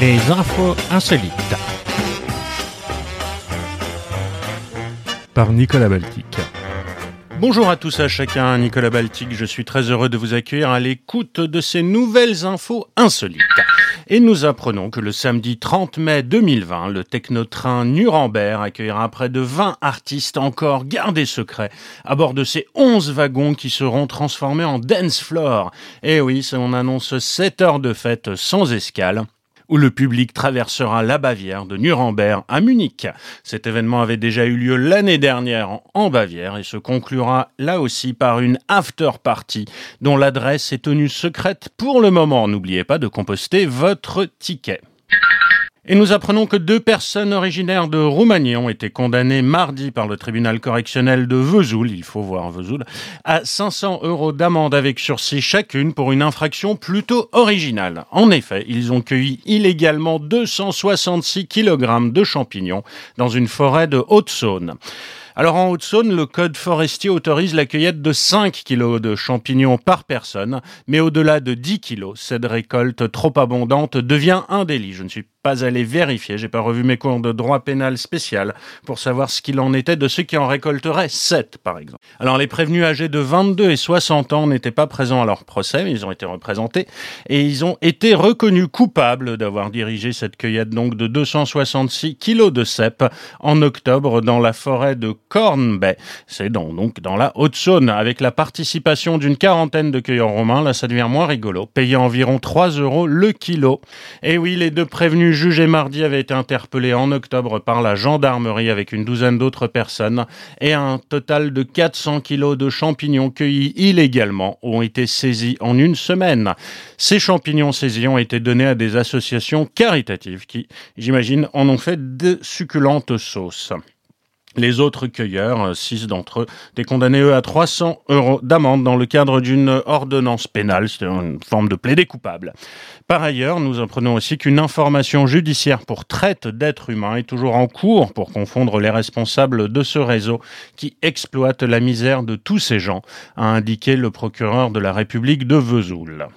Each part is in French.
Les infos insolites. Par Nicolas Baltic. Bonjour à tous à chacun, Nicolas Baltic, je suis très heureux de vous accueillir à l'écoute de ces nouvelles infos insolites. Et nous apprenons que le samedi 30 mai 2020, le technotrain Nuremberg accueillera près de 20 artistes encore gardés secrets à bord de ces 11 wagons qui seront transformés en dance floor. Et oui, on annonce 7 heures de fête sans escale où le public traversera la Bavière de Nuremberg à Munich. Cet événement avait déjà eu lieu l'année dernière en Bavière et se conclura là aussi par une after party dont l'adresse est tenue secrète pour le moment. N'oubliez pas de composter votre ticket. Et nous apprenons que deux personnes originaires de Roumanie ont été condamnées mardi par le tribunal correctionnel de Vesoul, il faut voir Vesoul, à 500 euros d'amende avec sursis chacune pour une infraction plutôt originale. En effet, ils ont cueilli illégalement 266 kg de champignons dans une forêt de Haute-Saône. Alors en Haute-Saône, le code forestier autorise la cueillette de 5 kg de champignons par personne, mais au-delà de 10 kg, cette récolte trop abondante devient un délit. Je ne suis pas allé vérifier, j'ai pas revu mes cours de droit pénal spécial pour savoir ce qu'il en était de ceux qui en récolteraient 7 par exemple. Alors les prévenus âgés de 22 et 60 ans n'étaient pas présents à leur procès, mais ils ont été représentés et ils ont été reconnus coupables d'avoir dirigé cette cueillette donc de 266 kilos de cèpes en octobre dans la forêt de Corn Bay. C'est donc dans la Haute-Saône avec la participation d'une quarantaine de cueilleurs romains, là ça devient moins rigolo, payant environ 3 euros le kilo. Et oui, les deux prévenus jugé mardi avait été interpellé en octobre par la gendarmerie avec une douzaine d'autres personnes et un total de 400 kilos de champignons cueillis illégalement ont été saisis en une semaine. Ces champignons saisis ont été donnés à des associations caritatives qui, j'imagine, en ont fait de succulentes sauces. Les autres cueilleurs, euh, six d'entre eux, étaient condamnés eux à 300 euros d'amende dans le cadre d'une ordonnance pénale. C'était une forme de plaidé coupable. Par ailleurs, nous apprenons aussi qu'une information judiciaire pour traite d'êtres humains est toujours en cours pour confondre les responsables de ce réseau qui exploite la misère de tous ces gens, a indiqué le procureur de la République de Vesoul.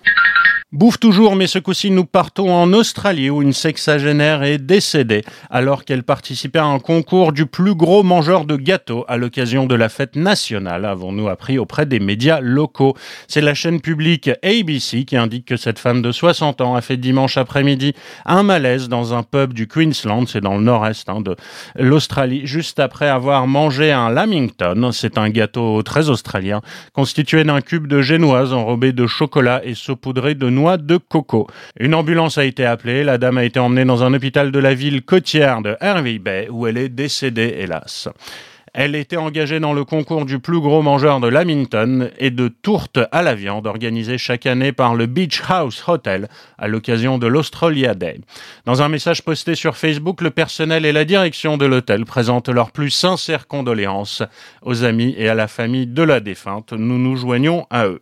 Bouffe toujours, mais ce coup-ci nous partons en Australie où une sexagénaire est décédée alors qu'elle participait à un concours du plus gros mangeur de gâteaux à l'occasion de la fête nationale, avons-nous appris auprès des médias locaux. C'est la chaîne publique ABC qui indique que cette femme de 60 ans a fait dimanche après-midi un malaise dans un pub du Queensland, c'est dans le nord-est hein, de l'Australie, juste après avoir mangé un Lamington, c'est un gâteau très australien, constitué d'un cube de génoise enrobé de chocolat et saupoudré de de coco. Une ambulance a été appelée, la dame a été emmenée dans un hôpital de la ville côtière de Hervey Bay où elle est décédée hélas. Elle était engagée dans le concours du plus gros mangeur de Lamington et de tourte à la viande organisé chaque année par le Beach House Hotel à l'occasion de l'Australia Day. Dans un message posté sur Facebook, le personnel et la direction de l'hôtel présentent leurs plus sincères condoléances aux amis et à la famille de la défunte. Nous nous joignons à eux.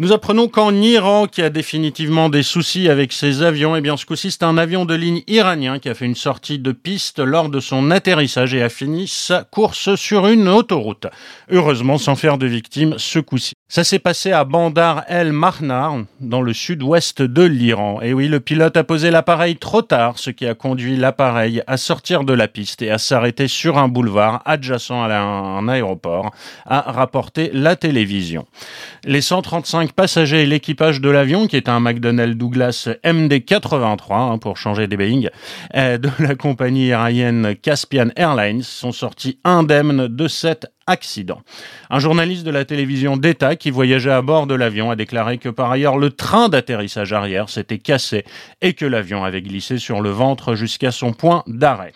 Nous apprenons qu'en Iran, qui a définitivement des soucis avec ses avions, et eh bien ce coup-ci, c'est un avion de ligne iranien qui a fait une sortie de piste lors de son atterrissage et a fini sa course sur une autoroute. Heureusement, sans faire de victimes ce coup-ci. Ça s'est passé à Bandar el Mahnar, dans le sud-ouest de l'Iran. Et oui, le pilote a posé l'appareil trop tard, ce qui a conduit l'appareil à sortir de la piste et à s'arrêter sur un boulevard adjacent à un aéroport, a rapporté la télévision. Les 135 passagers et l'équipage de l'avion, qui est un McDonnell Douglas MD-83, hein, pour changer des Boeing, euh, de la compagnie aérienne Caspian Airlines, sont sortis indemnes de cette accident. Un journaliste de la télévision d'État qui voyageait à bord de l'avion a déclaré que par ailleurs le train d'atterrissage arrière s'était cassé et que l'avion avait glissé sur le ventre jusqu'à son point d'arrêt.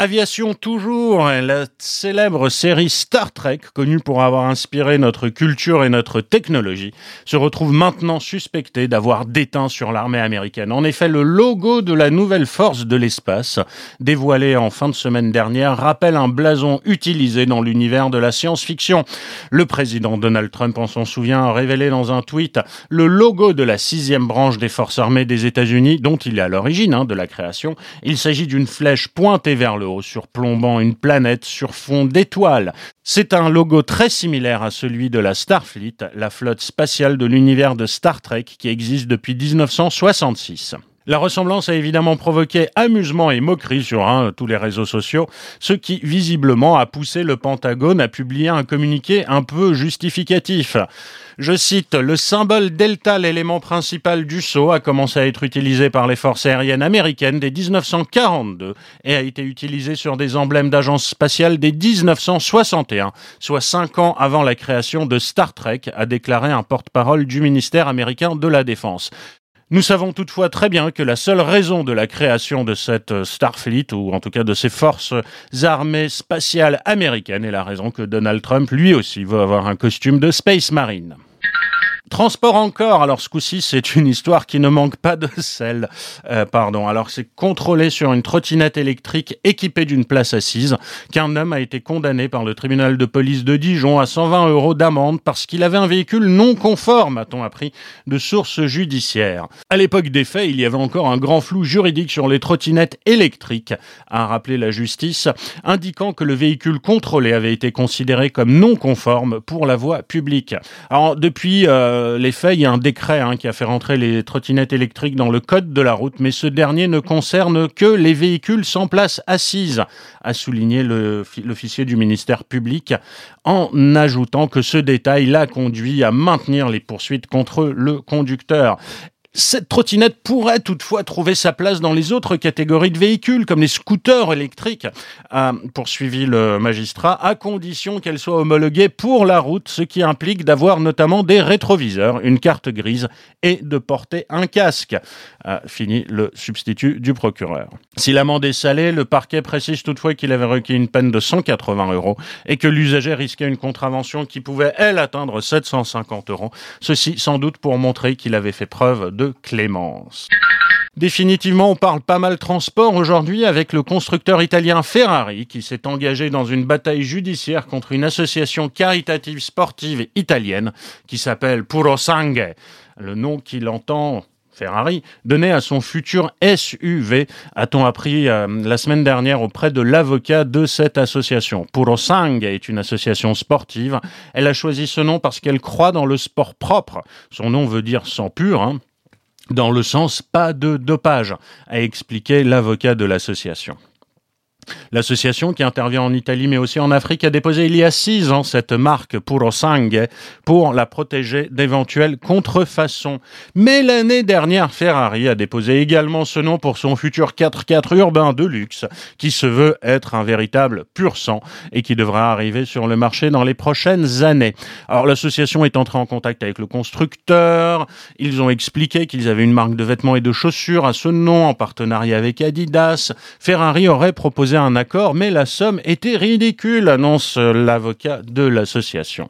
Aviation toujours, la célèbre série Star Trek, connue pour avoir inspiré notre culture et notre technologie, se retrouve maintenant suspectée d'avoir déteint sur l'armée américaine. En effet, le logo de la nouvelle force de l'espace, dévoilé en fin de semaine dernière, rappelle un blason utilisé dans l'univers de la science-fiction. Le président Donald Trump, en s'en souvient, a révélé dans un tweet le logo de la sixième branche des forces armées des États-Unis, dont il est à l'origine hein, de la création. Il s'agit d'une flèche pointée vers le surplombant une planète sur fond d'étoiles. C'est un logo très similaire à celui de la Starfleet, la flotte spatiale de l'univers de Star Trek qui existe depuis 1966. La ressemblance a évidemment provoqué amusement et moquerie sur hein, tous les réseaux sociaux, ce qui visiblement a poussé le Pentagone à publier un communiqué un peu justificatif. Je cite, le symbole delta, l'élément principal du saut, a commencé à être utilisé par les forces aériennes américaines dès 1942 et a été utilisé sur des emblèmes d'agences spatiales dès 1961, soit cinq ans avant la création de Star Trek, a déclaré un porte-parole du ministère américain de la Défense. Nous savons toutefois très bien que la seule raison de la création de cette euh, Starfleet, ou en tout cas de ces forces armées spatiales américaines, est la raison que Donald Trump, lui aussi, veut avoir un costume de Space Marine. Transport encore. Alors ce coup-ci, c'est une histoire qui ne manque pas de sel. Euh, pardon. Alors c'est contrôlé sur une trottinette électrique équipée d'une place assise qu'un homme a été condamné par le tribunal de police de Dijon à 120 euros d'amende parce qu'il avait un véhicule non conforme, a-t-on appris, de sources judiciaires. À l'époque des faits, il y avait encore un grand flou juridique sur les trottinettes électriques, a rappelé la justice, indiquant que le véhicule contrôlé avait été considéré comme non conforme pour la voie publique. Alors depuis euh, les faits, il y a un décret hein, qui a fait rentrer les trottinettes électriques dans le code de la route, mais ce dernier ne concerne que les véhicules sans place assise, a souligné l'officier du ministère public, en ajoutant que ce détail l'a conduit à maintenir les poursuites contre le conducteur. Cette trottinette pourrait toutefois trouver sa place dans les autres catégories de véhicules, comme les scooters électriques, a poursuivi le magistrat, à condition qu'elle soit homologuée pour la route, ce qui implique d'avoir notamment des rétroviseurs, une carte grise et de porter un casque, a fini le substitut du procureur. Si l'amende est salée, le parquet précise toutefois qu'il avait requis une peine de 180 euros et que l'usager risquait une contravention qui pouvait, elle, atteindre 750 euros. Ceci sans doute pour montrer qu'il avait fait preuve de clémence. Définitivement, on parle pas mal transport aujourd'hui avec le constructeur italien Ferrari qui s'est engagé dans une bataille judiciaire contre une association caritative sportive italienne qui s'appelle Puro Sangue. Le nom qu'il entend Ferrari, donné à son futur SUV, a-t-on appris euh, la semaine dernière auprès de l'avocat de cette association. Puro Sangue est une association sportive. Elle a choisi ce nom parce qu'elle croit dans le sport propre. Son nom veut dire sang pur. Hein dans le sens pas de dopage, a expliqué l'avocat de l'association. L'association qui intervient en Italie mais aussi en Afrique a déposé il y a six ans cette marque Puro Sangue pour la protéger d'éventuelles contrefaçons. Mais l'année dernière, Ferrari a déposé également ce nom pour son futur 4x4 urbain de luxe qui se veut être un véritable pur sang et qui devra arriver sur le marché dans les prochaines années. Alors l'association est entrée en contact avec le constructeur, ils ont expliqué qu'ils avaient une marque de vêtements et de chaussures à ce nom en partenariat avec Adidas. Ferrari aurait proposé un accord, mais la somme était ridicule, annonce l'avocat de l'association.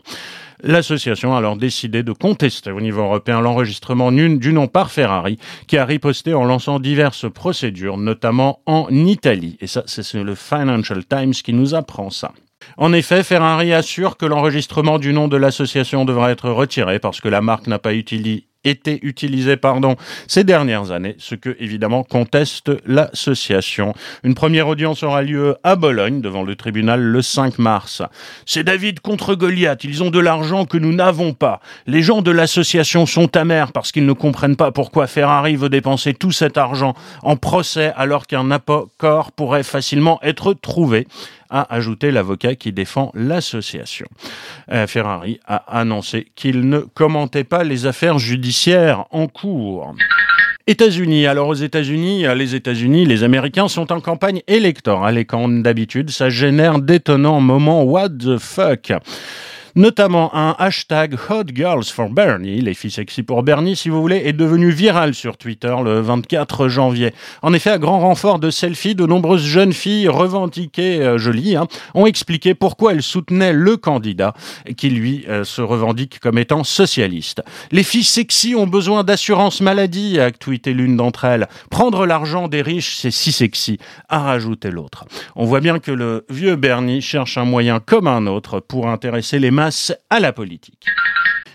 L'association a alors décidé de contester au niveau européen l'enregistrement du nom par Ferrari, qui a riposté en lançant diverses procédures, notamment en Italie. Et ça, c'est le Financial Times qui nous apprend ça. En effet, Ferrari assure que l'enregistrement du nom de l'association devra être retiré parce que la marque n'a pas utilisé été utilisé pardon, ces dernières années, ce que évidemment conteste l'association. Une première audience aura lieu à Bologne devant le tribunal le 5 mars. C'est David contre Goliath, ils ont de l'argent que nous n'avons pas. Les gens de l'association sont amers parce qu'ils ne comprennent pas pourquoi Ferrari veut dépenser tout cet argent en procès alors qu'un accord pourrait facilement être trouvé a ajouté l'avocat qui défend l'association. Euh, Ferrari a annoncé qu'il ne commentait pas les affaires judiciaires en cours. États-Unis. Alors aux États-Unis, les États-Unis, les Américains sont en campagne électorale et comme d'habitude, ça génère d'étonnants moments what the fuck? Notamment un hashtag Hot Girls for Bernie, les filles sexy pour Bernie si vous voulez, est devenu viral sur Twitter le 24 janvier. En effet, à grand renfort de selfies, de nombreuses jeunes filles revendiquées, euh, jolies, hein, ont expliqué pourquoi elles soutenaient le candidat qui lui euh, se revendique comme étant socialiste. Les filles sexy ont besoin d'assurance maladie, a tweeté l'une d'entre elles. Prendre l'argent des riches, c'est si sexy, a rajouté l'autre. On voit bien que le vieux Bernie cherche un moyen comme un autre pour intéresser les masses à la politique.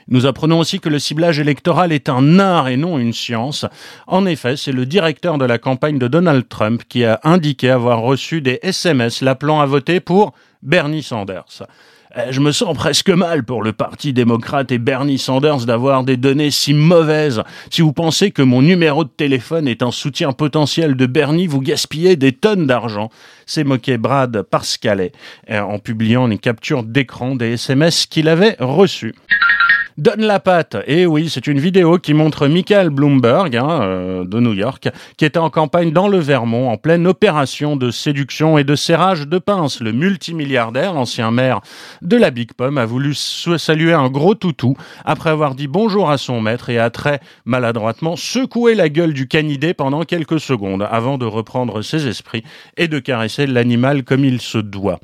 Nous apprenons aussi que le ciblage électoral est un art et non une science. En effet, c'est le directeur de la campagne de Donald Trump qui a indiqué avoir reçu des SMS l'appelant à voter pour Bernie Sanders. Euh, je me sens presque mal pour le Parti démocrate et Bernie Sanders d'avoir des données si mauvaises. Si vous pensez que mon numéro de téléphone est un soutien potentiel de Bernie, vous gaspillez des tonnes d'argent. C'est moqué Brad Parscale euh, en publiant une capture d'écran des SMS qu'il avait reçus. Donne la patte. Et oui, c'est une vidéo qui montre Michael Bloomberg hein, euh, de New York qui était en campagne dans le Vermont en pleine opération de séduction et de serrage de pince. Le multimilliardaire, ancien maire de la Big Pomme, a voulu saluer un gros toutou après avoir dit bonjour à son maître et a très maladroitement secoué la gueule du canidé pendant quelques secondes avant de reprendre ses esprits et de caresser l'animal comme il se doit.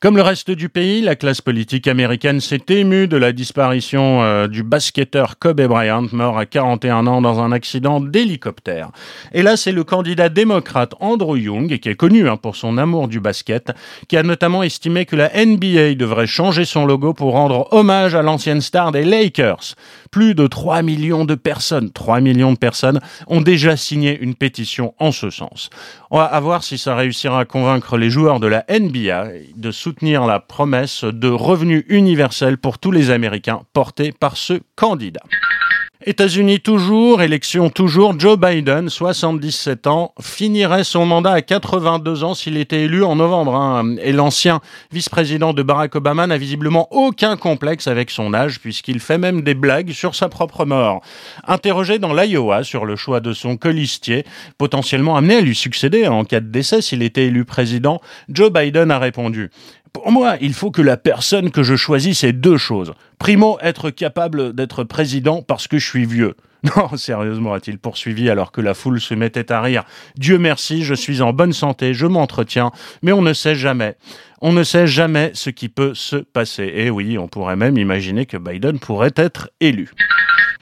Comme le reste du pays, la classe politique américaine s'est émue de la disparition euh, du basketteur Kobe Bryant, mort à 41 ans dans un accident d'hélicoptère. Et là, c'est le candidat démocrate Andrew Young, qui est connu hein, pour son amour du basket, qui a notamment estimé que la NBA devrait changer son logo pour rendre hommage à l'ancienne star des Lakers. Plus de 3 millions de personnes, 3 millions de personnes ont déjà signé une pétition en ce sens. On va voir si ça réussira à convaincre les joueurs de la NBA de soutenir la promesse de revenus universel pour tous les Américains portée par ce candidat. États-Unis toujours, élection toujours, Joe Biden, 77 ans, finirait son mandat à 82 ans s'il était élu en novembre. Hein. Et l'ancien vice-président de Barack Obama n'a visiblement aucun complexe avec son âge puisqu'il fait même des blagues sur sa propre mort. Interrogé dans l'Iowa sur le choix de son colistier, potentiellement amené à lui succéder en cas de décès s'il était élu président, Joe Biden a répondu pour moi, il faut que la personne que je choisisse ait deux choses. Primo, être capable d'être président parce que je suis vieux. Non, sérieusement, a-t-il poursuivi alors que la foule se mettait à rire? Dieu merci, je suis en bonne santé, je m'entretiens, mais on ne sait jamais. On ne sait jamais ce qui peut se passer. Et oui, on pourrait même imaginer que Biden pourrait être élu.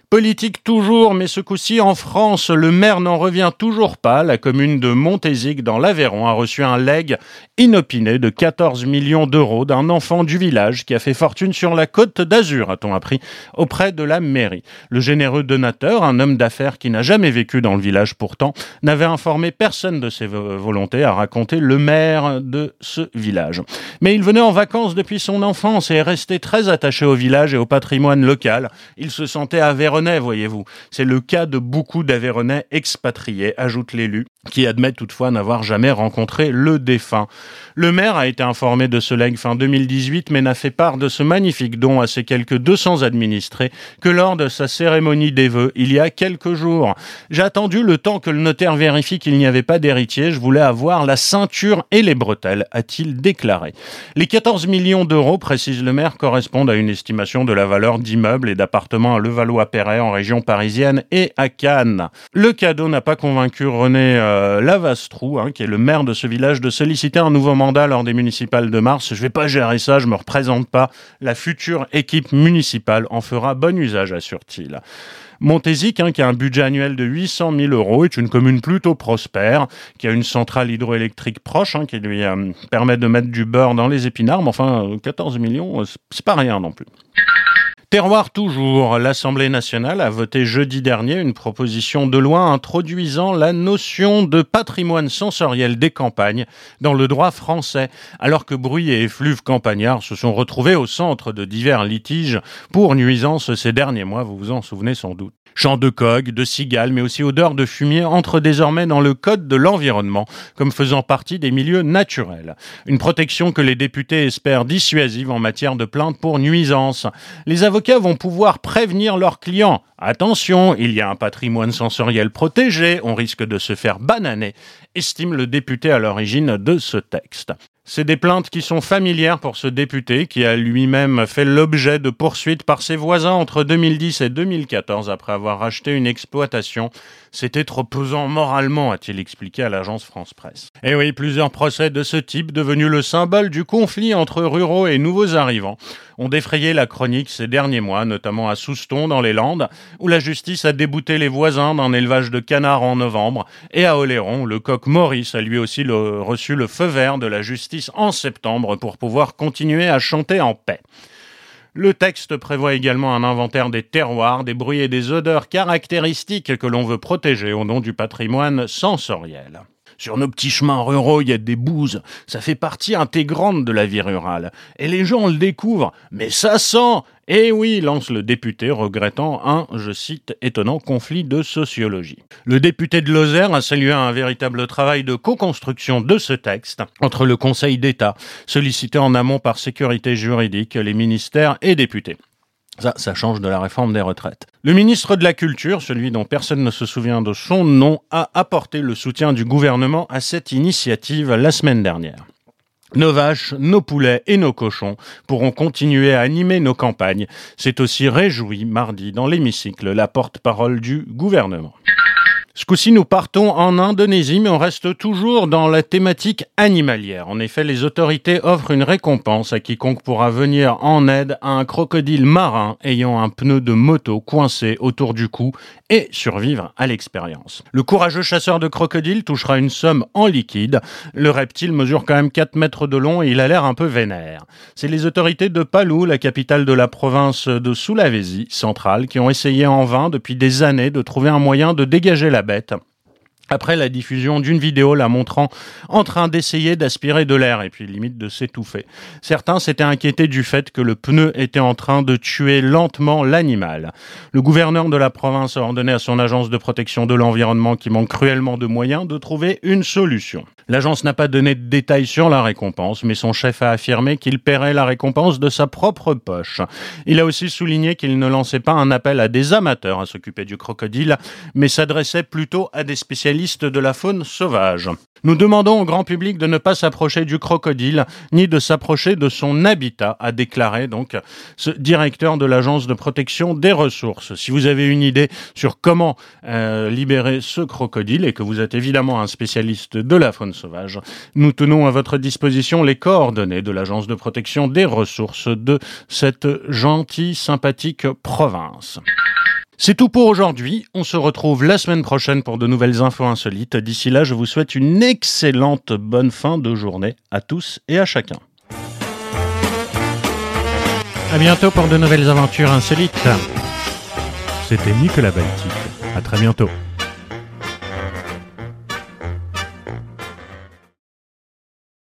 Politique toujours, mais ce coup-ci en France, le maire n'en revient toujours pas. La commune de Montézic dans l'Aveyron a reçu un leg inopiné de 14 millions d'euros d'un enfant du village qui a fait fortune sur la côte d'Azur, a-t-on appris, auprès de la mairie. Le généreux donateur, un homme d'affaires qui n'a jamais vécu dans le village pourtant, n'avait informé personne de ses volontés, a raconté le maire de ce village. Mais il venait en vacances depuis son enfance et est resté très attaché au village et au patrimoine local. Il se sentait Aveyron voyez-vous. C'est le cas de beaucoup d'Aveyronais expatriés, ajoute l'élu, qui admet toutefois n'avoir jamais rencontré le défunt. Le maire a été informé de ce legs fin 2018, mais n'a fait part de ce magnifique don à ses quelques 200 administrés que lors de sa cérémonie des vœux il y a quelques jours. J'ai attendu le temps que le notaire vérifie qu'il n'y avait pas d'héritier. Je voulais avoir la ceinture et les bretelles, a-t-il déclaré. Les 14 millions d'euros, précise le maire, correspondent à une estimation de la valeur d'immeubles et d'appartements à Levallois-Perret en région parisienne et à Cannes. Le cadeau n'a pas convaincu René euh, Lavastrou, hein, qui est le maire de ce village, de solliciter un nouveau mandat lors des municipales de mars. Je vais pas gérer ça, je me représente pas. La future équipe municipale en fera bon usage, assure-t-il. Montézic, hein, qui a un budget annuel de 800 000 euros, est une commune plutôt prospère, qui a une centrale hydroélectrique proche, hein, qui lui euh, permet de mettre du beurre dans les épinards, mais enfin, 14 millions, euh, c'est pas rien non plus. Terroir toujours, l'Assemblée nationale a voté jeudi dernier une proposition de loi introduisant la notion de patrimoine sensoriel des campagnes dans le droit français, alors que bruit et effluves campagnards se sont retrouvés au centre de divers litiges pour nuisances ces derniers mois, vous vous en souvenez sans doute. Chants de coq, de cigales, mais aussi odeur de fumier entrent désormais dans le code de l'environnement comme faisant partie des milieux naturels. Une protection que les députés espèrent dissuasive en matière de plainte pour nuisance. Les avocats vont pouvoir prévenir leurs clients. Attention, il y a un patrimoine sensoriel protégé, on risque de se faire bananer, estime le député à l'origine de ce texte. C'est des plaintes qui sont familières pour ce député qui a lui-même fait l'objet de poursuites par ses voisins entre 2010 et 2014 après avoir racheté une exploitation. C'était trop pesant moralement, a-t-il expliqué à l'agence France Presse. Et eh oui, plusieurs procès de ce type, devenus le symbole du conflit entre ruraux et nouveaux arrivants, ont défrayé la chronique ces derniers mois, notamment à Souston dans les Landes, où la justice a débouté les voisins d'un élevage de canards en novembre, et à Oléron, le coq Maurice a lui aussi reçu le feu vert de la justice en septembre pour pouvoir continuer à chanter en paix. Le texte prévoit également un inventaire des terroirs, des bruits et des odeurs caractéristiques que l'on veut protéger au nom du patrimoine sensoriel. Sur nos petits chemins ruraux, il y a des bouses. Ça fait partie intégrante de la vie rurale. Et les gens le découvrent. Mais ça sent Eh oui, lance le député, regrettant un, je cite, étonnant conflit de sociologie. Le député de Lozère a salué un véritable travail de co-construction de ce texte entre le Conseil d'État, sollicité en amont par sécurité juridique, les ministères et députés. Ça, ça change de la réforme des retraites. Le ministre de la Culture, celui dont personne ne se souvient de son nom, a apporté le soutien du gouvernement à cette initiative la semaine dernière. Nos vaches, nos poulets et nos cochons pourront continuer à animer nos campagnes. C'est aussi réjoui mardi dans l'hémicycle la porte-parole du gouvernement. Ce coup-ci, nous partons en Indonésie, mais on reste toujours dans la thématique animalière. En effet, les autorités offrent une récompense à quiconque pourra venir en aide à un crocodile marin ayant un pneu de moto coincé autour du cou et survivre à l'expérience. Le courageux chasseur de crocodiles touchera une somme en liquide. Le reptile mesure quand même 4 mètres de long et il a l'air un peu vénère. C'est les autorités de Palu, la capitale de la province de Sulawesi centrale, qui ont essayé en vain depuis des années de trouver un moyen de dégager la diabetam. Après la diffusion d'une vidéo la montrant en train d'essayer d'aspirer de l'air et puis limite de s'étouffer. Certains s'étaient inquiétés du fait que le pneu était en train de tuer lentement l'animal. Le gouverneur de la province a ordonné à son agence de protection de l'environnement qui manque cruellement de moyens de trouver une solution. L'agence n'a pas donné de détails sur la récompense, mais son chef a affirmé qu'il paierait la récompense de sa propre poche. Il a aussi souligné qu'il ne lançait pas un appel à des amateurs à s'occuper du crocodile, mais s'adressait plutôt à des spécialistes de la faune sauvage. Nous demandons au grand public de ne pas s'approcher du crocodile, ni de s'approcher de son habitat, a déclaré donc ce directeur de l'agence de protection des ressources. Si vous avez une idée sur comment euh, libérer ce crocodile et que vous êtes évidemment un spécialiste de la faune sauvage, nous tenons à votre disposition les coordonnées de l'agence de protection des ressources de cette gentille, sympathique province. C'est tout pour aujourd'hui. On se retrouve la semaine prochaine pour de nouvelles infos insolites. D'ici là, je vous souhaite une excellente bonne fin de journée à tous et à chacun. À bientôt pour de nouvelles aventures insolites. C'était Nicolas Baltic. À très bientôt.